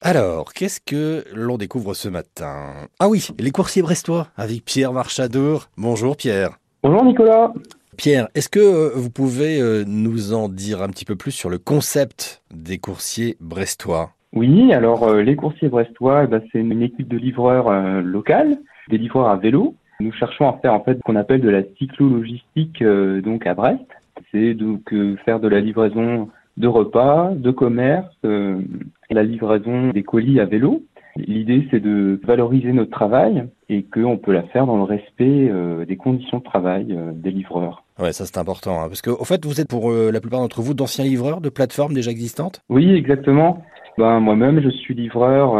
Alors, qu'est-ce que l'on découvre ce matin? Ah oui, les coursiers brestois avec Pierre Marchadour. Bonjour Pierre. Bonjour Nicolas. Pierre, est-ce que euh, vous pouvez euh, nous en dire un petit peu plus sur le concept des coursiers brestois? Oui, alors euh, les coursiers brestois, eh ben, c'est une équipe de livreurs locales, des livreurs à vélo. Nous cherchons à faire en fait ce qu'on appelle de la cyclo-logistique donc à Brest. C'est donc faire de la livraison de repas, de commerce, euh, la livraison des colis à vélo. L'idée, c'est de valoriser notre travail et qu'on peut la faire dans le respect euh, des conditions de travail euh, des livreurs. Ouais, ça c'est important, hein, parce qu'au fait, vous êtes pour la plupart d'entre vous d'anciens livreurs de plateformes déjà existantes? Oui, exactement. Ben, moi-même, je suis livreur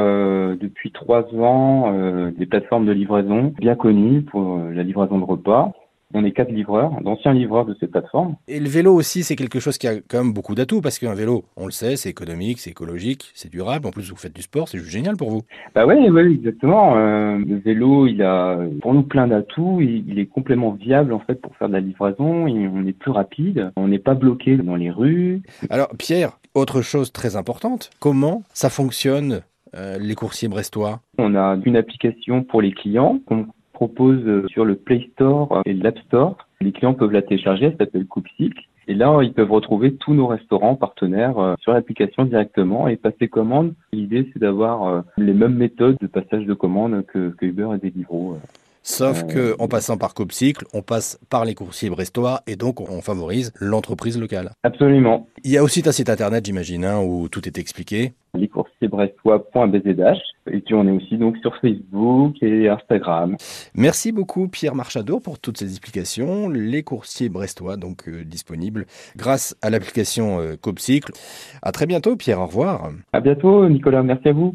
depuis trois ans des plateformes de livraison bien connues pour la livraison de repas. On est quatre livreurs, d'anciens livreurs de ces plateformes. Et le vélo aussi, c'est quelque chose qui a quand même beaucoup d'atouts, parce qu'un vélo, on le sait, c'est économique, c'est écologique, c'est durable. En plus, vous faites du sport, c'est juste génial pour vous. Bah oui, ouais, exactement. Euh, le vélo, il a pour nous plein d'atouts. Il, est complètement viable en fait pour faire de la livraison. on est plus rapide. On n'est pas bloqué dans les rues. Alors, Pierre, autre chose très importante, comment ça fonctionne euh, les coursiers brestois? On a une application pour les clients propose euh, sur le Play Store et l'App Store. Les clients peuvent la télécharger, elle s'appelle Coupcycle. Et là, ils peuvent retrouver tous nos restaurants partenaires euh, sur l'application directement et passer commande. L'idée, c'est d'avoir euh, les mêmes méthodes de passage de commande que, Uber et Deliveroo. Sauf que en passant par Copcycle, on passe par les coursiers brestois et donc on favorise l'entreprise locale. Absolument. Il y a aussi un site internet, j'imagine, hein, où tout est expliqué. Lescoursiersbrestois.bzh et puis on est aussi donc sur Facebook et Instagram. Merci beaucoup Pierre Marchadour pour toutes ces explications. Les coursiers brestois donc euh, disponibles grâce à l'application euh, Copcycle. À très bientôt Pierre, au revoir. À bientôt Nicolas, merci à vous.